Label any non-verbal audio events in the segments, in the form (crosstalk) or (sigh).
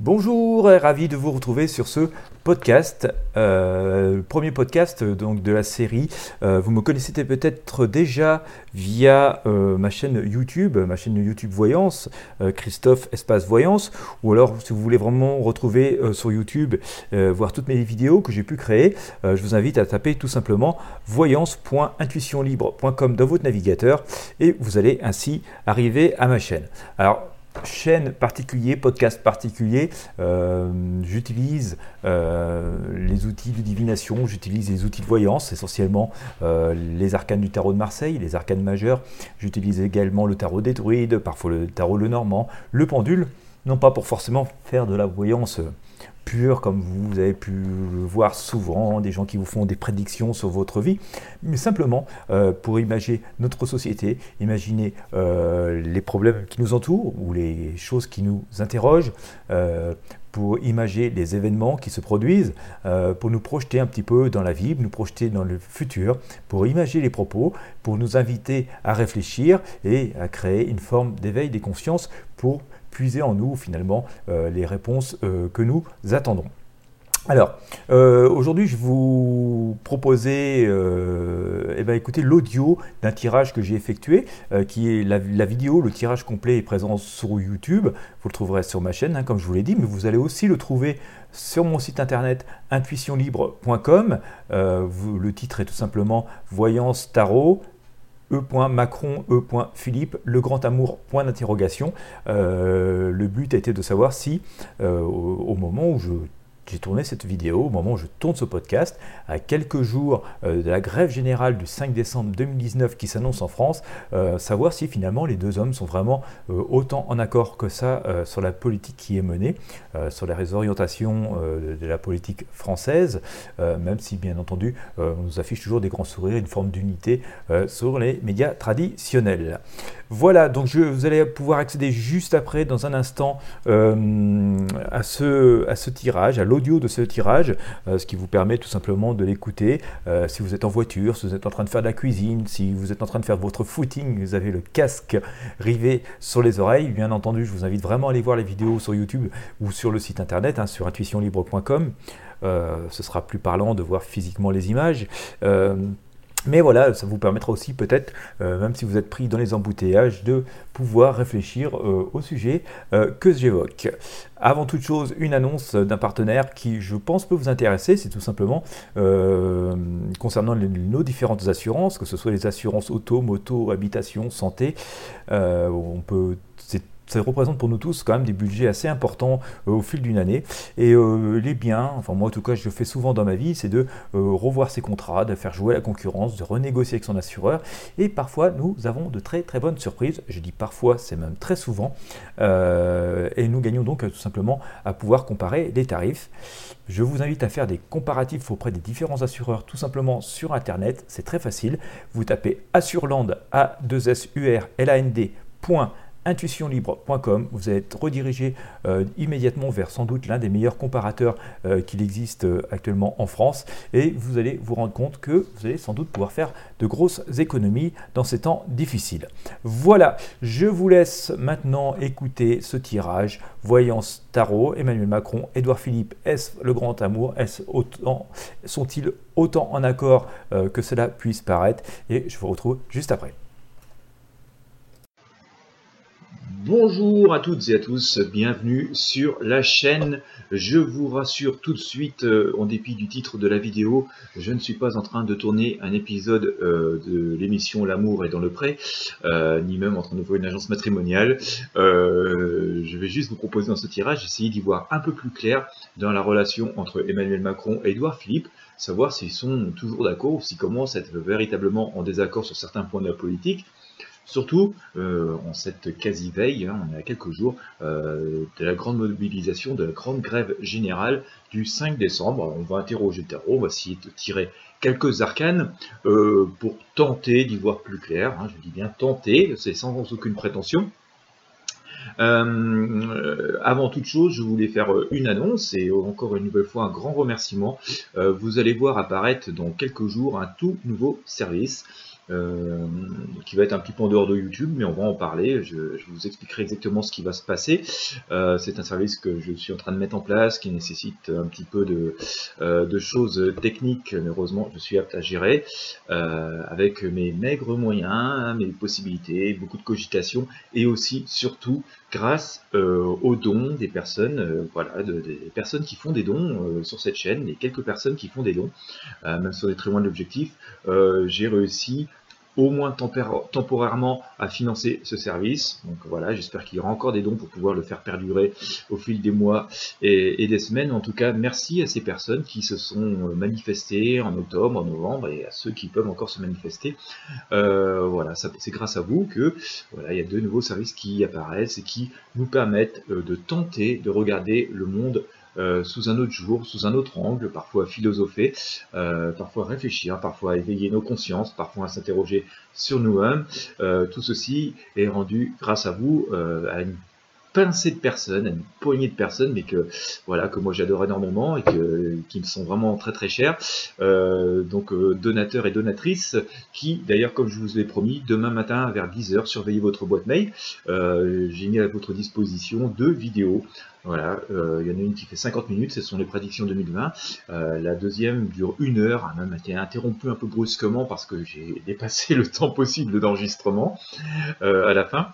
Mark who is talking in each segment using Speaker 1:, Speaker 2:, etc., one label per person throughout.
Speaker 1: Bonjour, ravi de vous retrouver sur ce podcast, euh, premier podcast donc de la série. Euh, vous me connaissez peut-être déjà via euh, ma chaîne YouTube, ma chaîne YouTube Voyance, Christophe Espace Voyance, ou alors si vous voulez vraiment retrouver sur YouTube, voir toutes mes vidéos que j'ai pu créer, je vous invite à taper tout simplement voyance.intuitionlibre.com dans votre navigateur et vous allez ainsi arriver à ma chaîne. Alors chaîne particulier, podcast particulier, euh, j'utilise euh, les outils de divination, j'utilise les outils de voyance, essentiellement euh, les arcanes du tarot de Marseille, les arcanes majeurs. J'utilise également le tarot des druides, parfois le tarot le normand, le pendule, non pas pour forcément faire de la voyance comme vous avez pu voir souvent, des gens qui vous font des prédictions sur votre vie, mais simplement euh, pour imaginer notre société, imaginer euh, les problèmes qui nous entourent ou les choses qui nous interrogent. Euh, pour imaginer les événements qui se produisent, pour nous projeter un petit peu dans la vie, nous projeter dans le futur, pour imaginer les propos, pour nous inviter à réfléchir et à créer une forme d'éveil des consciences pour en nous finalement euh, les réponses euh, que nous attendons. Alors, euh, aujourd'hui, je vous proposais, eh ben, écoutez, l'audio d'un tirage que j'ai effectué, qui est la, vidéo, le tirage complet est présent sur YouTube. Vous le trouverez sur ma chaîne, hein, comme je vous l'ai dit, mais vous allez aussi le trouver sur mon site internet intuitionlibre.com. le titre est tout simplement Voyance Tarot E.Macron, E.Philippe, le grand amour, point d'interrogation. Euh, le but était de savoir si, euh, au, moment où je j'ai tourné cette vidéo au moment où je tourne ce podcast, à quelques jours euh, de la grève générale du 5 décembre 2019 qui s'annonce en France, euh, savoir si finalement les deux hommes sont vraiment euh, autant en accord que ça sur la politique qui est menée, sur les réorientations de la politique française, même si bien entendu on nous affiche toujours des grands sourires, une forme d'unité sur les médias traditionnels. Voilà, donc je, vous allez pouvoir accéder juste après, dans un instant, à, ce, à ce tirage, à de ce tirage, euh, ce qui vous permet tout simplement de l'écouter. Euh, si vous êtes en voiture, si vous êtes en train de faire de la cuisine, si vous êtes en train de faire votre footing, vous avez le casque rivé sur les oreilles. Bien entendu, je vous invite vraiment à aller voir les vidéos sur YouTube ou sur le site internet, hein, sur intuitionlibre.com. Euh, ce sera plus parlant de voir physiquement les images. Mais voilà, ça vous permettra aussi peut-être, euh, même si vous êtes pris dans les embouteillages, de pouvoir réfléchir euh, au sujet euh, que j'évoque. Avant toute chose, une annonce d'un partenaire qui, je pense, peut vous intéresser. C'est tout simplement concernant nos différentes assurances, que ce soit les assurances auto, moto, habitation, santé. on peut ça représente pour nous tous quand même des budgets assez importants euh, au fil d'une année. Et euh, les biens, enfin moi en tout cas je fais souvent dans ma vie, c'est de euh, revoir ses contrats, de faire jouer la concurrence, de renégocier avec son assureur. Et parfois nous avons de très très bonnes surprises. Je dis parfois, c'est même très souvent. et nous gagnons donc tout simplement à pouvoir comparer les tarifs. Je vous invite à faire des comparatifs auprès des différents assureurs tout simplement sur internet. C'est très facile. Vous tapez Assurland A 2 S U R L A N D intuitionlibre.com. Vous êtes redirigé euh, immédiatement vers sans doute l'un des meilleurs comparateurs euh, qu'il existe euh, actuellement en France et vous allez vous rendre compte que vous allez sans doute pouvoir faire de grosses économies dans ces temps difficiles. Voilà, je vous laisse maintenant écouter ce tirage. Voyance Tarot, Emmanuel Macron, Édouard Philippe, est-ce le grand amour? Est autant, Sont-ils autant en accord que cela puisse paraître? Et je vous retrouve juste après. Bonjour à toutes et à tous, bienvenue sur la chaîne. Je vous rassure tout de suite, euh, en dépit du titre de la vidéo, je ne suis pas en train de tourner un épisode euh, de l'émission L'amour est dans le pré, euh, ni même en train d'ouvrir une agence matrimoniale. je vais juste vous proposer dans ce tirage, essayer d'y voir un peu plus clair dans la relation entre Emmanuel Macron et Édouard Philippe, savoir s'ils sont toujours d'accord ou s'ils commencent à être véritablement en désaccord sur certains points de la politique. Surtout euh, en cette quasi-veille, hein, on est à quelques jours euh, de la grande mobilisation, de la grande grève générale du 5 décembre. On va interroger tarot, on va essayer de tirer quelques arcanes euh, pour tenter d'y voir plus clair. Hein, je dis bien tenter, c'est sans aucune prétention. avant toute chose, je voulais faire une annonce et encore une nouvelle fois un grand remerciement. vous allez voir apparaître dans quelques jours un tout nouveau service
Speaker 2: euh, qui va être un petit peu en dehors de YouTube, mais on va en parler. Je, vous expliquerai exactement ce qui va se passer. Euh, c'est un service que je suis en train de mettre en place, qui nécessite un petit peu de, euh, de choses techniques, mais heureusement je suis apte à gérer, avec mes maigres moyens, mes possibilités, beaucoup de cogitation, et aussi, surtout, grâce aux dons des personnes, voilà, des personnes qui font des dons sur cette chaîne, les quelques personnes qui font des dons, même si on est très loin de l'objectif, j'ai réussi au moins temporairement à financer ce service. Donc voilà, j'espère qu'il y aura encore des dons pour pouvoir le faire perdurer au fil des mois et, des semaines. En tout cas, merci à ces personnes qui se sont euh, manifestées en octobre, en novembre et à ceux qui peuvent encore se manifester. Euh, voilà, c'est grâce à vous que voilà, il y a de nouveaux services qui apparaissent et qui nous permettent euh, de tenter de regarder le monde euh, sous un autre jour, sous un autre angle, parfois philosopher, euh, parfois réfléchir, parfois éveiller nos consciences, parfois s'interroger sur nous-mêmes. Euh, tout ceci est rendu grâce à vous à une pincée de personnes, une poignée de personnes, mais que voilà que moi j'adore énormément et que, qui me sont vraiment très très chers. Donc donateurs et donatrices qui, d'ailleurs comme je vous l'ai promis, demain matin vers 10h, surveillez votre boîte mail. J'ai mis à votre disposition deux vidéos voilà, il y en a une qui fait 50 minutes, ce sont les prédictions 2020. la deuxième dure une heure, elle a même été interrompue un peu brusquement parce que j'ai (laughs) dépassé le temps possible d'enregistrement à la fin.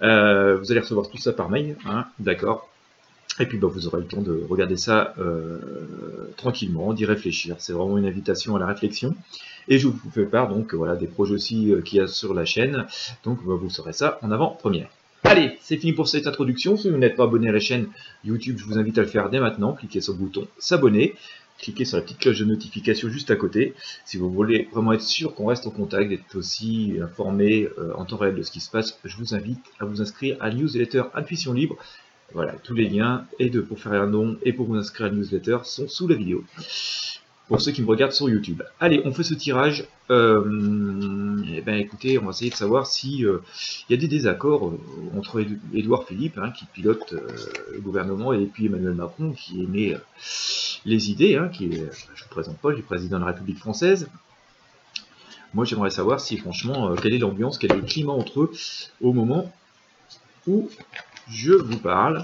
Speaker 2: vous allez recevoir tout ça par mail Hein, d'accord. Et puis bah, vous aurez le temps de regarder ça euh, tranquillement, d'y réfléchir. C'est vraiment une invitation à la réflexion. Et je vous fais part donc voilà des projets aussi euh, qu'il y a sur la chaîne. Donc bah, vous saurez ça en avant-première. Allez, c'est fini pour cette introduction. Si vous n'êtes pas abonné à la chaîne YouTube, je vous invite à le faire dès maintenant. Cliquez sur le bouton s'abonner cliquez sur la petite cloche de notification juste à côté. Si vous voulez vraiment être sûr qu'on reste en contact, d'être aussi informé euh, en temps réel de ce qui se passe, je vous invite à vous inscrire à newsletter Intuition Libre. Voilà, tous les liens et de, pour faire un don et pour vous inscrire à la newsletter sont sous la vidéo pour ceux qui me regardent sur YouTube. Allez, on fait ce tirage. Euh, eh ben, écoutez, on va essayer de savoir si euh, il y a des désaccords euh, entre Édouard Philippe, hein, qui pilote le gouvernement, et puis Emmanuel Macron, qui émet les idées, hein, qui est, je ne vous présente pas, est président de la République française. Moi, j'aimerais savoir si, franchement, quelle est l'ambiance, quel est le climat entre eux au moment où je vous parle.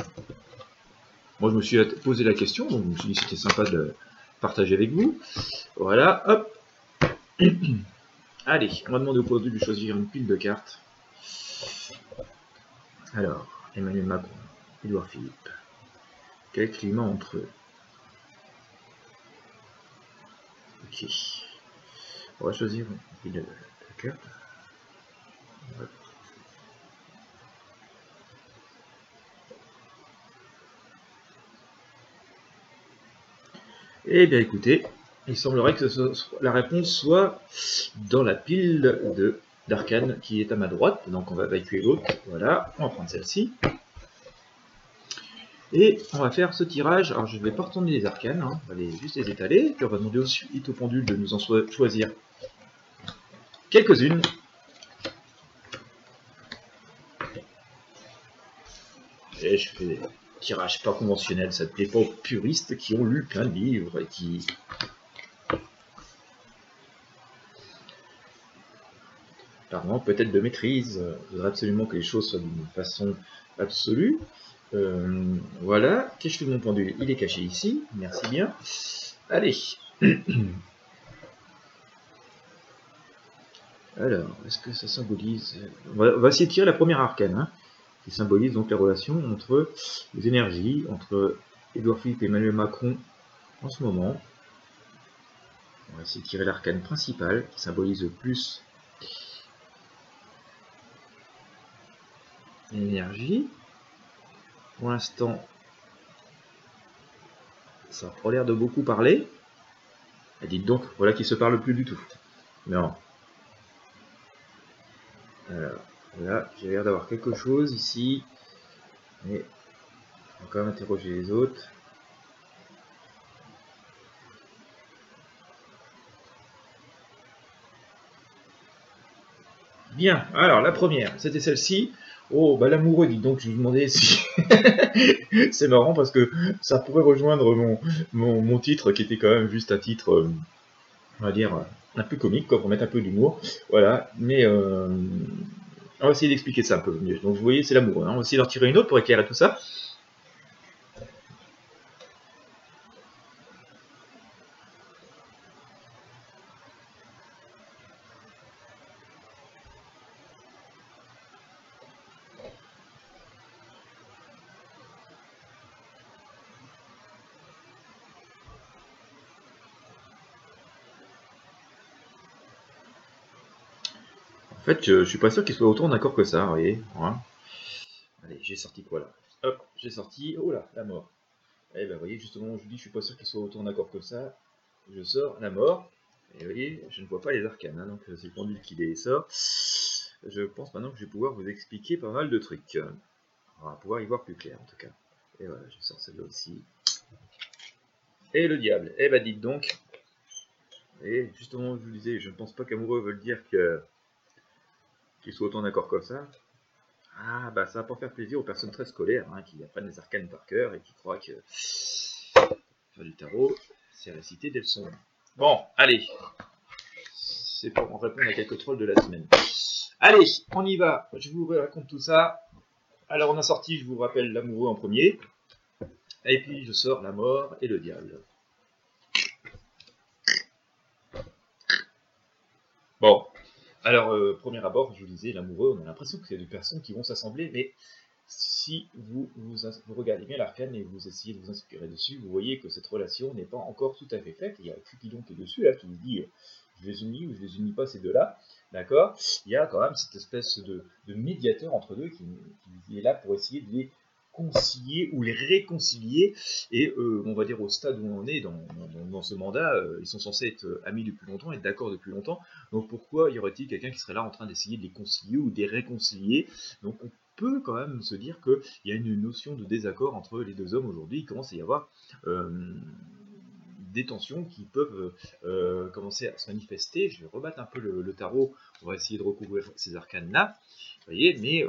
Speaker 2: Moi, je me suis posé la question, donc je me suis dit c'était sympa de partager avec vous. Voilà, hop. Allez, on va demander au produit de choisir une pile de cartes. Alors, Emmanuel Macron, Edouard Philippe. Quel climat entre eux? Ok. On va choisir une pile de cartes. Eh bien écoutez, il semblerait que la réponse soit dans la pile de d'arcane qui est à ma droite. Donc on va évacuer l'autre. Voilà, on va prendre celle-ci. Et on va faire ce tirage. Alors je ne vais pas retourner les arcanes, hein. on va juste les étaler. Puis on va demander ensuite au pendule de nous en choisir quelques-unes. Et je fais tirage pas conventionnel, ça ne plaît pas aux puristes qui ont lu plein de livres et qui... Apparemment, peut-être de maîtrise. Je voudrais absolument que les choses soient d'une façon absolue. Euh, voilà. Qu'est-ce que je fais de mon pendule Il est caché ici. Merci bien. Allez. (clears throat) Alors, est-ce que ça symbolise... On va, essayer de tirer la première arcane. Hein qui symbolise donc la relation entre les énergies, entre Edouard Philippe et Emmanuel Macron en ce moment. On va essayer de tirer l'arcane principal qui symbolise plus l'énergie. Pour l'instant, ça a l'air de beaucoup parler. Dites donc, voilà qui se parle plus du tout. Non. Alors, Là, j'ai l'air d'avoir quelque chose ici. Mais on va quand même interroger les autres. Bien, alors la première, c'était celle-ci. Oh, bah l'amoureux, dit donc, je vous demandais si... (laughs) c'est marrant parce que ça pourrait rejoindre mon, mon, titre qui était quand même juste un titre, euh, on va dire, un peu comique, quoi, pour mettre un peu d'humour. Voilà, mais euh, on va essayer d'expliquer ça un peu mieux. Donc vous voyez, c'est l'amour. Hein. On va essayer d'en tirer une autre pour éclairer tout ça. Fait, je, suis pas sûr qu'il soit autant d'accord que ça, vous voyez. Allez, j'ai sorti quoi là? Hop, j'ai sorti. Oh là, la mort. Eh ben, voyez, justement, je vous dis, je suis pas sûr qu'il soit autant d'accord que ça. Je sors la mort. Et vous voyez, je ne vois pas les arcanes, hein, donc c'est le pendule qui les sort. Je pense maintenant que je vais pouvoir vous expliquer pas mal de trucs. On va pouvoir y voir plus clair en tout cas. Et voilà, je sors celle-là aussi. Et le diable. Eh ben dites donc. Et justement, je vous disais, je ne pense pas qu'amoureux veulent dire que qu'ils soient autant d'accord comme ça. Ah, bah ça va pas faire plaisir aux personnes très scolaires, hein, qui apprennent les arcanes par cœur et qui croient que faire du tarot, c'est réciter des leçons. Bon, allez. C'est pour en répondre à quelques trolls de la semaine. Allez, on y va. Je vous raconte tout ça. Alors, on a sorti, je vous rappelle, l'amoureux en premier. Et puis, je sors la mort et le diable. Bon, alors, euh, premier abord, je vous disais, l'amoureux, on a l'impression que c'est deux personnes qui vont s'assembler, mais si vous, vous, regardez bien l'arcane et vous essayez de vous inspirer dessus, vous voyez que cette relation n'est pas encore tout à fait faite. Il y a Cupidon qui est dessus, là, qui vous dit euh, je les unis ou je les unis pas ces deux-là, d'accord? Il y a quand même cette espèce de, médiateur entre deux qui, qui, est là pour essayer de les concilier ou les réconcilier. Et euh, on va dire au stade où on est dans, ce mandat, euh, ils sont censés être euh, amis depuis longtemps, être d'accord depuis longtemps. Donc pourquoi y aurait-il quelqu'un qui serait là en train d'essayer de les concilier ou de les réconcilier? Donc on peut quand même se dire qu'il y a une notion de désaccord entre les deux hommes aujourd'hui. Il commence à y avoir des tensions qui peuvent commencer à se manifester. Je vais rebattre un peu le, le, tarot, on va essayer de recouvrir ces arcanes-là. Vous voyez, mais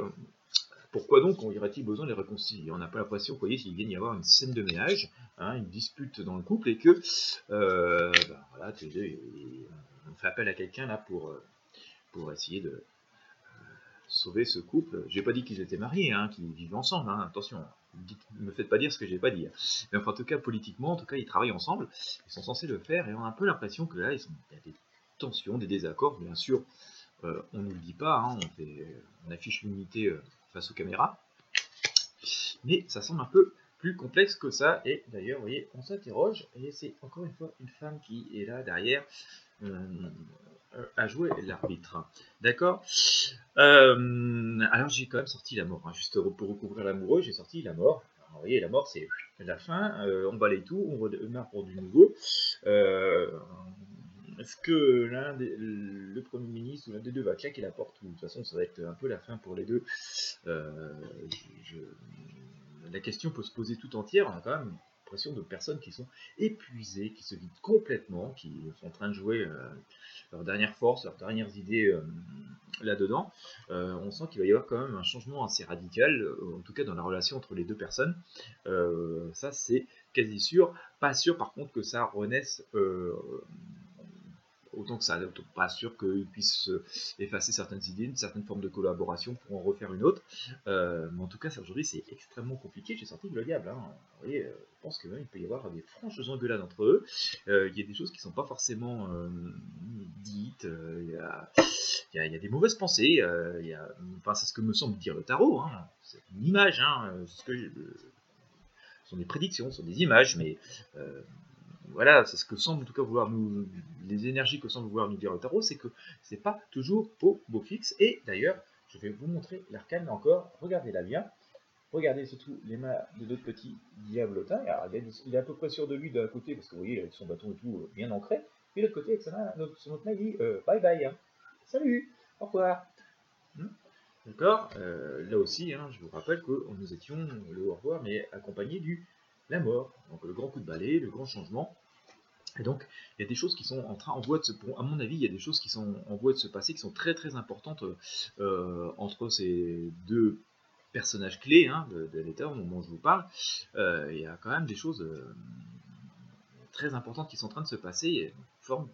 Speaker 2: pourquoi donc y aurait-il besoin de les réconcilier? On n'a pas l'impression, vous voyez, qu'il vient y avoir une scène de ménage, hein, une dispute dans le couple, et que, euh, ben, voilà, on fait appel à quelqu'un là pour, euh, pour essayer de euh, sauver ce couple. J'ai pas dit qu'ils étaient mariés, hein, qu'ils vivent ensemble, hein, attention, ne me faites pas dire ce que j'ai pas dit. Mais enfin, en tout cas, politiquement, en tout cas, ils travaillent ensemble, ils sont censés le faire, et on a un peu l'impression que là, il y a des tensions, des désaccords, bien sûr, on ne le dit pas, on, on, affiche l'unité face aux caméras. Mais ça semble un peu plus complexe que ça. Et d'ailleurs, vous voyez, on s'interroge. Et c'est encore une fois une femme qui est là derrière euh, à jouer l'arbitre. D'accord? Euh, Alors j'ai quand même sorti la mort. Hein. Juste pour recouvrir l'amoureux, j'ai sorti la mort. vous voyez, la mort, c'est la fin. Euh, on balaye tout, on redémarre pour du nouveau. Est-ce que l'un le Premier ministre ou l'un des deux va claquer la porte ou de toute façon ça va être un peu la fin pour les deux euh, La question peut se poser tout entière. On a quand même l'impression de personnes qui sont épuisées, qui se vident complètement, qui sont en train de jouer euh, leur dernière force, leurs dernières idées euh, là-dedans. on sent qu'il va y avoir quand même un changement assez radical, en tout cas dans la relation entre les deux personnes. ça c'est quasi sûr. Pas sûr par contre que ça renaisse autant que ça, pas sûr qu'ils puissent effacer certaines idées, une certaine forme de collaboration pour en refaire une autre. Euh, mais en tout cas, aujourd'hui, c'est extrêmement compliqué. J'ai sorti le diable. Hein. Vous voyez, euh, je pense qu'il peut y avoir des franches engueulades entre eux. Euh, il y a des choses qui ne sont pas forcément dites. Il y, a, des mauvaises pensées. enfin, c'est ce que me semble dire le tarot. Hein. C'est une image. Hein. Ce, que ce sont des prédictions, ce sont des images, mais voilà, c'est ce que semble en tout cas vouloir nous, les énergies que semble vouloir nous dire le tarot, c'est que c'est pas toujours au beau fixe. Et d'ailleurs, je vais vous montrer l'arcane encore. Regardez-la bien. Regardez surtout les mains de d'autres petits diablotins. il est à peu près sûr de lui d'un côté, parce que vous voyez, avec son bâton et tout euh, bien ancré. Puis de l'autre côté, avec sa main, son autre main, dit euh, bye bye. Hein. Salut, au revoir. Hmm. D'accord euh, Là aussi, hein, je vous rappelle que nous étions le au revoir, mais accompagné du la mort. Donc le grand coup de balai, le grand changement. Et donc, il y a des choses qui sont en train, en voie de se, à mon avis, il y a des choses qui sont en voie de se passer, qui sont très très importantes euh, entre ces deux personnages clés hein, de, l'état au moment où je vous parle. Euh, il y a quand même des choses euh, très importantes qui sont en train de se passer. Une forme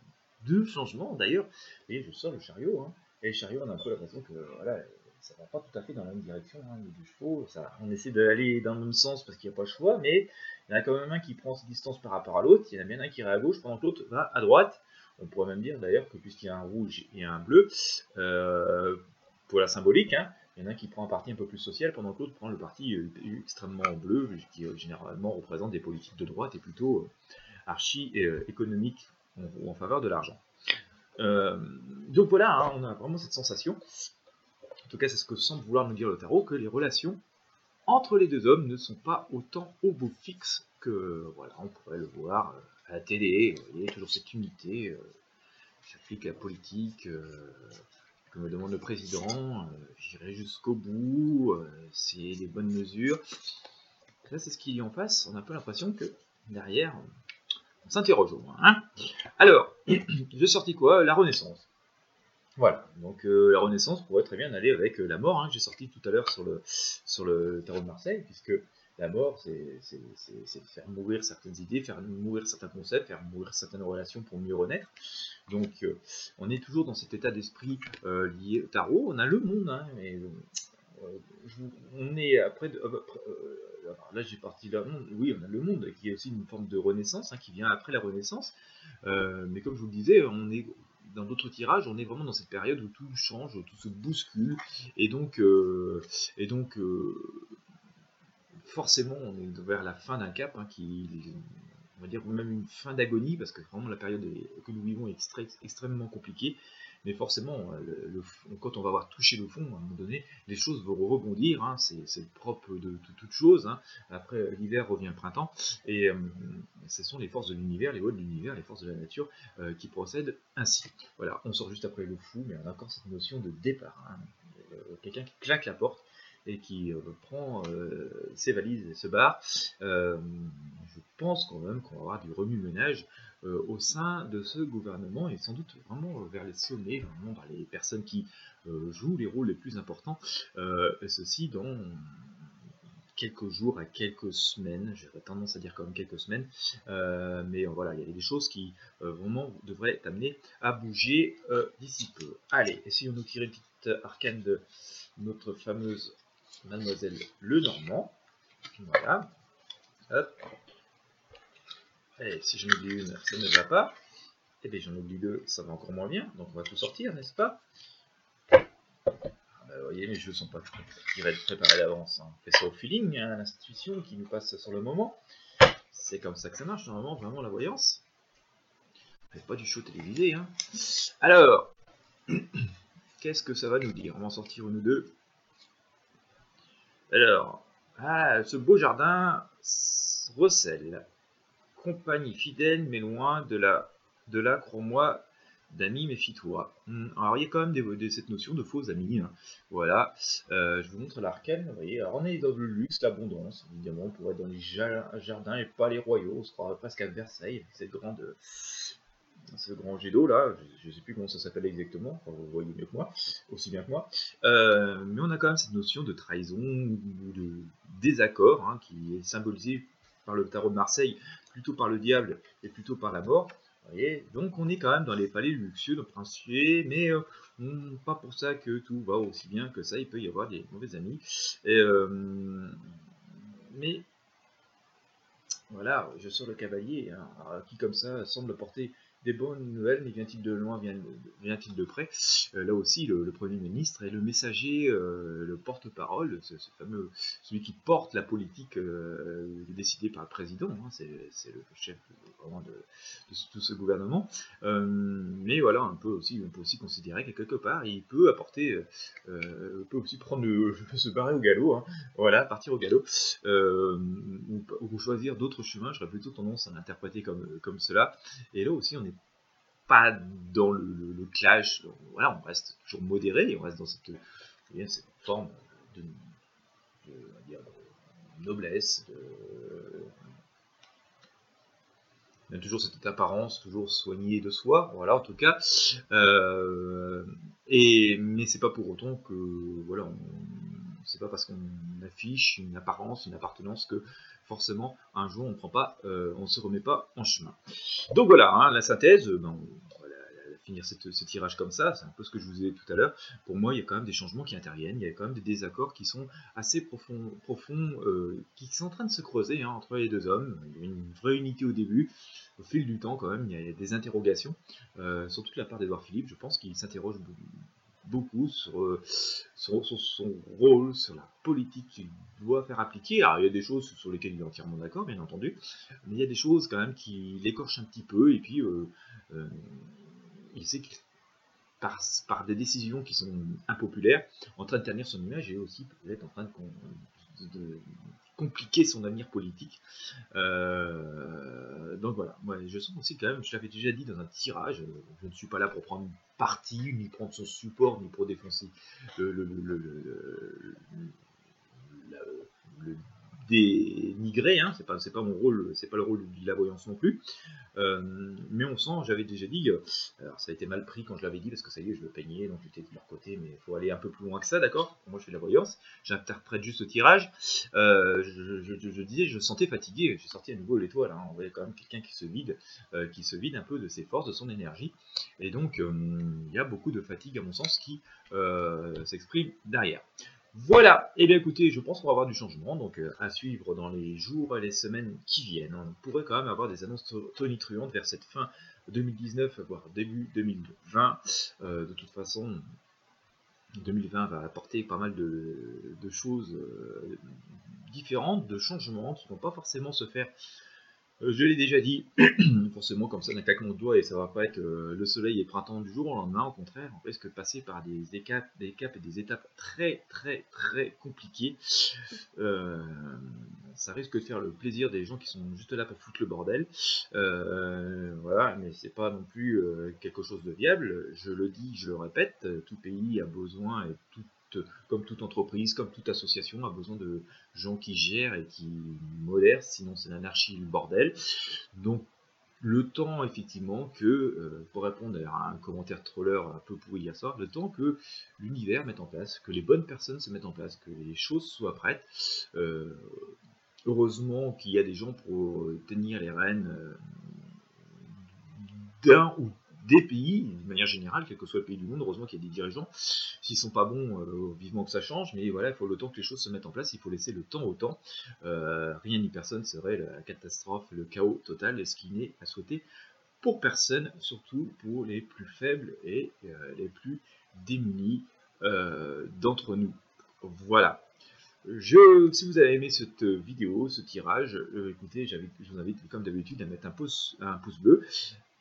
Speaker 2: de changement. D'ailleurs, et je sors le chariot, hein, et le chariot, on a un peu l'impression que voilà, ça va pas tout à fait dans la même direction. Hein, a du chevaux, on essaie d'aller dans le même sens parce qu'il n'y a pas le choix, mais il y en a quand même un qui prend ses distances par rapport à l'autre, il y en a bien un qui irait à gauche pendant que l'autre va à droite. On pourrait même dire d'ailleurs que puisqu'il y a un rouge et un bleu, euh, pour la symbolique, hein, il y en a un qui prend un parti un peu plus social pendant que l'autre prend le parti euh, extrêmement bleu, qui euh, généralement représente des politiques de droite et plutôt archi-économiques ou en faveur de l'argent. donc voilà, hein, on a vraiment cette sensation, en tout cas c'est ce que semble vouloir nous dire le tarot, que les relations entre les deux hommes ne sont pas autant au beau fixe que voilà, on pourrait le voir à la télé, vous voyez, toujours cette unité, j'applique la politique, comme me demande le président, euh, j'irai jusqu'au bout, euh, c'est les bonnes mesures. Là, c'est ce qu'il y en face, on a un peu l'impression que derrière, on s'interroge au moins. Hein Alors, (clears throat) j'ai sorti quoi? La Renaissance. Voilà, donc euh, la Renaissance pourrait très bien aller avec la mort, hein, j'ai sorti tout à l'heure sur le, tarot de Marseille, puisque la mort, c'est faire mourir certaines idées, faire mourir certains concepts, faire mourir certaines relations pour mieux renaître. Donc, euh, on est toujours dans cet état d'esprit euh, lié au tarot. On a le monde, hein, euh, on est après. là, j'ai parti là. Oui, on a le monde qui est aussi une forme de renaissance, hein, qui vient après la renaissance. mais comme je vous le disais, on est dans d'autres tirages, on est vraiment dans cette période où tout change, tout se bouscule, et donc, et donc forcément, on est vers la fin d'un cap, hein, qui, on va dire même une fin d'agonie, parce que vraiment la période que nous vivons est extrêmement compliquée. Mais forcément, le, quand on va avoir touché le fond, à un moment donné, les choses vont rebondir. Hein, c'est le propre de, toute chose. Hein. Après, l'hiver revient le printemps. Et euh, ce sont les forces de l'univers, les lois de l'univers, les forces de la nature euh, qui procèdent ainsi. Voilà, on sort juste après le fou, mais on a encore cette notion de départ. Euh, quelqu'un qui claque la porte et qui euh, prend euh, ses valises et se barre, euh, je pense quand même qu'on va avoir du remue-ménage au sein de ce gouvernement et sans doute vraiment vers les sommets, vraiment vers les personnes qui jouent les rôles les plus importants, ceci dans quelques jours à quelques semaines, j'aurais tendance à dire comme quelques semaines, mais voilà, il y a des choses qui vraiment devraient t'amener à bouger d'ici peu. Allez, essayons de tirer une petite arcane de notre fameuse Mademoiselle Lenormand. Voilà. Hop. Et si j'en oublie une, ça ne va pas. Et eh bien j'en oublie deux, ça va encore moins bien. Donc on va tout sortir, n'est-ce pas? Ah bah, Vous voyez, mes jeux sont pas qui va être préparés d'avance. Hein. On fait ça au feeling, hein, l'institution qui nous passe sur le moment. C'est comme ça que ça marche, normalement, vraiment la voyance. fait pas du show télévisé. Hein. Alors, (clears throat) qu'est-ce que ça va nous dire? On va en sortir une ou deux. Alors, ah, ce beau jardin recèle. Compagnie fidèle, mais loin de la, de la crois-moi, d'amis, méfie-toi. Hmm, alors, il y a quand même des, cette notion de faux amis. Hein. Voilà, euh, je vous montre l'arcane. Vous voyez, on est dans le luxe, l'abondance. Évidemment, on pourrait être dans les jardins et pas les royaux. On se croirait presque à Versailles, cette grande ce grand jet d'eau là, je ne sais plus comment ça s'appelle exactement, vous voyez mieux que moi, aussi bien que moi, euh, mais on a quand même cette notion de trahison ou de désaccord hein, qui est symbolisée par le tarot de Marseille, plutôt par le diable et plutôt par la mort. Voyez Donc on est quand même dans les palais luxueux, de princier, mais euh, pas pour ça que tout va aussi bien que ça, il peut y avoir des mauvais amis. Euh, mais voilà, je sors le cavalier, hein, qui comme ça semble porter des bonnes nouvelles, mais vient-il de loin, vient-il de près? Euh, Là aussi, le, Premier ministre est le messager, euh, le porte-parole, ce, fameux, celui qui porte la politique euh, décidée par le président, hein, c'est le chef vraiment de, tout ce gouvernement. mais voilà, on peut, aussi, on peut aussi considérer que quelque part, il peut apporter, peut aussi prendre (laughs) se barrer au galop, hein, voilà, partir au galop, ou, ou, choisir d'autres chemins, j'aurais plutôt tendance à l'interpréter comme, comme cela. Et là aussi, on est pas dans le, clash. Voilà, on reste toujours modéré, on reste dans cette, cette forme de, noblesse, de, toujours cette apparence, toujours soignée de soi, voilà en tout cas. Euh, et mais c'est pas pour autant que voilà, c'est pas parce qu'on affiche une apparence, une appartenance que forcément un jour on prend pas, euh, on se remet pas en chemin. Donc voilà, hein, la synthèse, ben, finir ce tirage comme ça, c'est un peu ce que je vous ai dit tout à l'heure, pour moi il y a quand même des changements qui interviennent, il y a quand même des désaccords qui sont assez profonds, profonds qui sont en train de se creuser hein, entre les deux hommes, il y a une vraie unité au début, au fil du temps quand même, il y a des interrogations, surtout de la part d'Edouard Philippe, je pense qu'il s'interroge beaucoup sur, sur, son rôle, sur la politique qu'il doit faire appliquer. Alors il y a des choses sur lesquelles il est entièrement d'accord, bien entendu, mais il y a des choses quand même qui l'écorchent un petit peu, et puis euh, euh, il sait qu'il par, par, des décisions qui sont impopulaires, en train de ternir son image et aussi peut-être en train de, compliquer son avenir politique. Euh, donc voilà, moi je sens aussi quand même, je l'avais déjà dit dans un tirage, je ne suis pas là pour prendre parti, ni prendre son support, ni pour défoncer le, le, le, le dénigrer, hein, c'est pas, mon rôle, c'est pas le rôle de la voyance non plus. Euh, mais on sent, j'avais déjà dit, euh, alors ça a été mal pris quand je l'avais dit parce que ça y est, je le peignais, donc j'étais de leur côté, mais il faut aller un peu plus loin que ça, d'accord? Moi je fais de la voyance, j'interprète juste le tirage. Euh, je, disais, je sentais fatigué, j'ai sorti à nouveau l'étoile, hein, on voyait quand même quelqu'un qui se vide, qui se vide un peu de ses forces, de son énergie, et donc il y a beaucoup de fatigue à mon sens qui s'exprime derrière. Voilà, et eh bien écoutez, je pense qu'on va avoir du changement, donc euh, à suivre dans les jours et les semaines qui viennent. On pourrait quand même avoir des annonces tonitruantes vers cette fin 2019, voire début 2020. Euh, de toute façon, 2020 va apporter pas mal de, choses euh, différentes, de changements qui ne vont pas forcément se faire je l'ai déjà dit, (clears throat) forcément comme ça d'un claquement de doigts et ça va pas être euh, le soleil et printemps du jour au lendemain, au contraire, on risque de passer par des étapes, des caps et des étapes très très très compliquées. Euh, ça risque de faire le plaisir des gens qui sont juste là pour foutre le bordel. voilà, mais c'est pas non plus quelque chose de viable. Je le dis, je le répète, tout pays a besoin et tout comme toute entreprise, comme toute association, a besoin de gens qui gèrent et qui modèrent, sinon c'est l'anarchie, le bordel. Donc le temps effectivement que, euh, pour répondre à un commentaire troller un peu pourri hier soir, le temps que l'univers mette en place, que les bonnes personnes se mettent en place, que les choses soient prêtes. Euh, heureusement qu'il y a des gens pour tenir les rênes euh, d'un ou des pays, de manière générale, quel que soit le pays du monde, heureusement qu'il y a des dirigeants, s'ils sont pas bons, euh, vivement que ça change, mais voilà, il faut le temps que les choses se mettent en place, il faut laisser le temps au temps. Euh, rien ni personne serait la catastrophe, le chaos total, ce qui n'est à souhaiter pour personne, surtout pour les plus faibles et euh, les plus démunis d'entre nous. Voilà. Je, si vous avez aimé cette vidéo, ce tirage, écoutez, je vous invite comme d'habitude à mettre un pouce, un pouce bleu,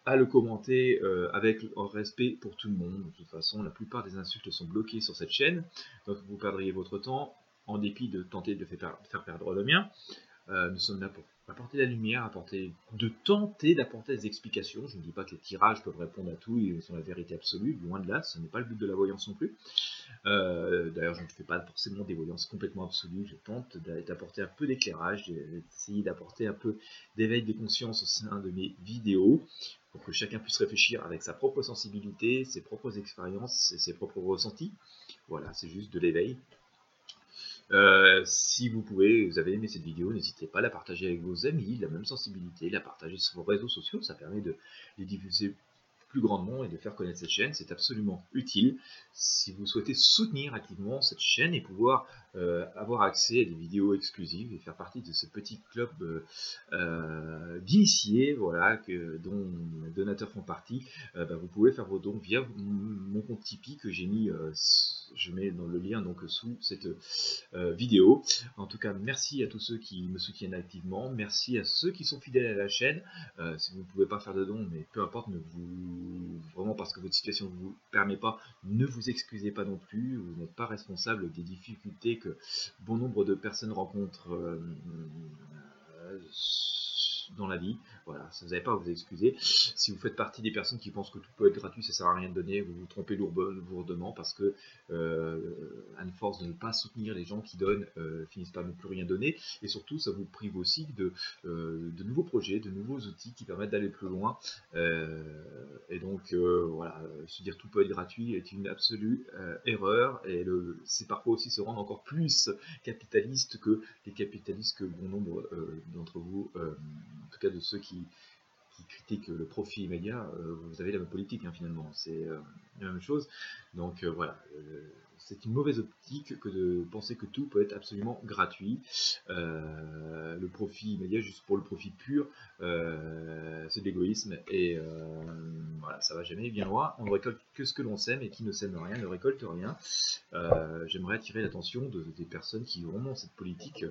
Speaker 2: à le commenter euh, avec respect pour tout le monde. De toute façon, la plupart des insultes sont bloquées sur cette chaîne, donc vous perdriez votre temps en dépit de tenter de faire, perdre le mien. Euh, nous sommes là pour apporter la lumière, apporter, de tenter d'apporter des explications. Je ne dis pas que les tirages peuvent répondre à tout et sont la vérité absolue, loin de là, ce n'est pas le but de la voyance non plus. Euh, d'ailleurs, je ne fais pas forcément des voyances complètement absolues, je tente d'apporter un peu d'éclairage, d'essayer d'apporter un peu d'éveil des consciences au sein de mes vidéos pour que chacun puisse réfléchir avec sa propre sensibilité, ses propres expériences et ses propres ressentis. Voilà, c'est juste de l'éveil. Euh, si vous pouvez, vous avez aimé cette vidéo, n'hésitez pas à la partager avec vos amis, la même sensibilité, la partager sur vos réseaux sociaux, ça permet de les diffuser plus grandement et de faire connaître cette chaîne, c'est absolument utile. Si vous souhaitez soutenir activement cette chaîne et pouvoir euh, avoir accès à des vidéos exclusives et faire partie de ce petit club euh, d'initiés voilà, dont les donateurs font partie, bah, vous pouvez faire vos dons via mon compte Tipeee que j'ai mis, je mets dans le lien donc sous cette vidéo. En tout cas, merci à tous ceux qui me soutiennent activement, merci à ceux qui sont fidèles à la chaîne. si vous ne pouvez pas faire de dons, mais peu importe, ne vous vraiment parce que votre situation ne vous permet pas, ne vous excusez pas non plus, vous n'êtes pas responsable des difficultés que bon nombre de personnes rencontrent euh, euh, dans la vie. Voilà, vous n'avez pas à vous excuser. Si vous faites partie des personnes qui pensent que tout peut être gratuit, ça sert à rien de donner, vous vous trompez lourdement parce que euh, à une force de ne pas soutenir les gens qui donnent, euh, finissent par ne plus rien donner. Et surtout, ça vous prive aussi de, euh, de nouveaux projets, de nouveaux outils qui permettent d'aller plus loin. et donc, voilà, se dire tout peut être gratuit est une absolue erreur. Et c'est parfois aussi se rendre encore plus capitaliste que les capitalistes que bon nombre d'entre vous tout cas de ceux qui, critiquent le profit immédiat, vous avez la même politique hein, finalement, c'est la même chose. Donc voilà, c'est une mauvaise optique que de penser que tout peut être absolument gratuit. le profit immédiat, juste pour le profit pur, c'est de l'égoïsme et voilà, ça va jamais bien loin. On ne récolte que ce que l'on sème et qui ne sème rien ne récolte rien. J'aimerais attirer l'attention de, des personnes qui ont cette politique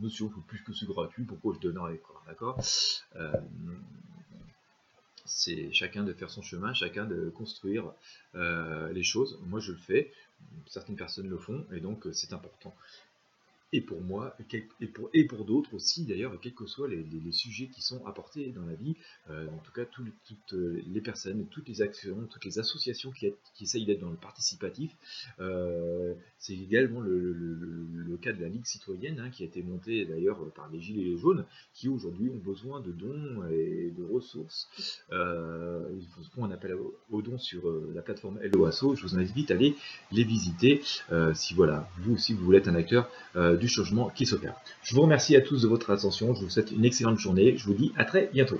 Speaker 2: notion, faut plus que c'est gratuit, pourquoi je donnerais quoi, d'accord euh, C'est chacun de faire son chemin, chacun de construire euh, les choses. Moi je le fais, certaines personnes le font, et donc c'est important et pour moi, et pour, et pour d'autres aussi d'ailleurs, quels que soient les, sujets qui sont apportés dans la vie, euh, en tout cas toutes euh, les personnes, toutes les actions, toutes les associations qui, qui essayent d'être dans le participatif, euh, c'est également le, cas de la Ligue citoyenne, hein, qui a été montée d'ailleurs par les Gilets jaunes, qui aujourd'hui ont besoin de dons et de ressources. ils font un appel aux dons sur la plateforme LOASO, je vous invite à aller les visiter, si voilà, vous aussi vous voulez être un acteur du changement qui s'opère. Je vous remercie à tous de votre attention, je vous souhaite une excellente journée, je vous dis à très bientôt.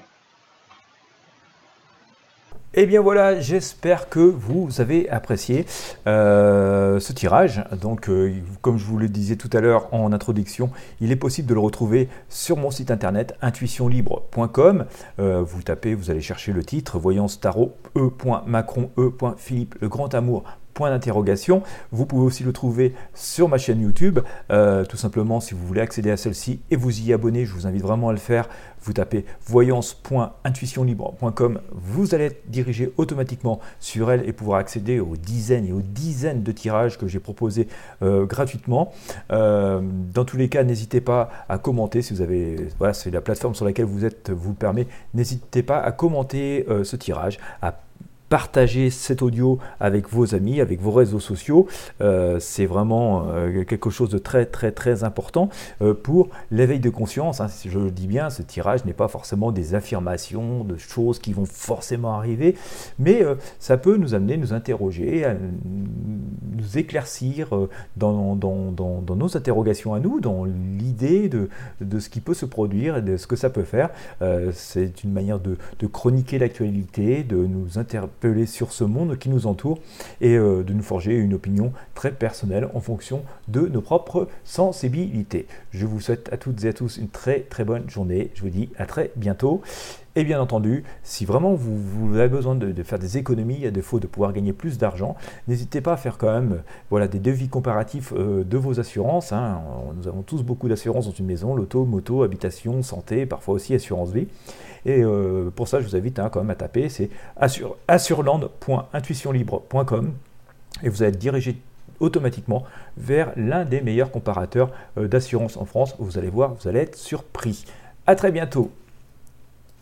Speaker 1: Et eh bien voilà, j'espère que vous avez apprécié euh, ce tirage. Donc, euh, comme je vous le disais tout à l'heure en introduction, il est possible de le retrouver sur mon site internet intuitionlibre.com. Euh, vous tapez, vous allez chercher le titre Voyance Tarot E.Macron E.Philippe le grand amour d'interrogation. Vous pouvez aussi le trouver sur ma chaîne YouTube. Euh, tout simplement, si vous voulez accéder à celle-ci et vous y abonner, je vous invite vraiment à le faire. Vous tapez voyance.intuitionlibre.com, vous allez être dirigé automatiquement sur elle et pouvoir accéder aux dizaines et aux dizaines de tirages que j'ai proposés euh, gratuitement. Euh, dans tous les cas, n'hésitez pas à commenter si vous avez, voilà, c'est la plateforme sur laquelle vous êtes, vous permet. N'hésitez pas à commenter ce tirage, à partager cet audio avec vos amis, avec vos réseaux sociaux. Euh, c'est vraiment euh, quelque chose de très très très important euh, pour l'éveil de conscience. Hein. Je le dis bien, ce tirage n'est pas forcément des affirmations, de choses qui vont forcément arriver, mais ça peut nous amener, nous interroger, nous éclaircir dans, nos interrogations à nous, dans l'idée de, ce qui peut se produire et de ce que ça peut faire. c'est une manière de, chroniquer l'actualité, de nous interpeller sur ce monde qui nous entoure et euh, de nous forger une opinion très personnelle en fonction de nos propres sensibilités. Je vous souhaite à toutes et à tous une très très bonne journée. Je vous dis à très bientôt. Et bien entendu, si vraiment vous, avez besoin de, faire des économies à défaut de pouvoir gagner plus d'argent, n'hésitez pas à faire quand même voilà, des devis comparatifs euh, de vos assurances. Hein. Nous avons tous beaucoup d'assurances dans une maison, l'auto, moto, habitation, santé, parfois aussi assurance vie. Et euh, pour ça, je vous invite hein, quand même à taper, c'est assureland.intuitionlibre.com et vous allez être dirigé automatiquement vers l'un des meilleurs comparateurs euh, d'assurance en France. Vous allez voir, vous allez être surpris. À très bientôt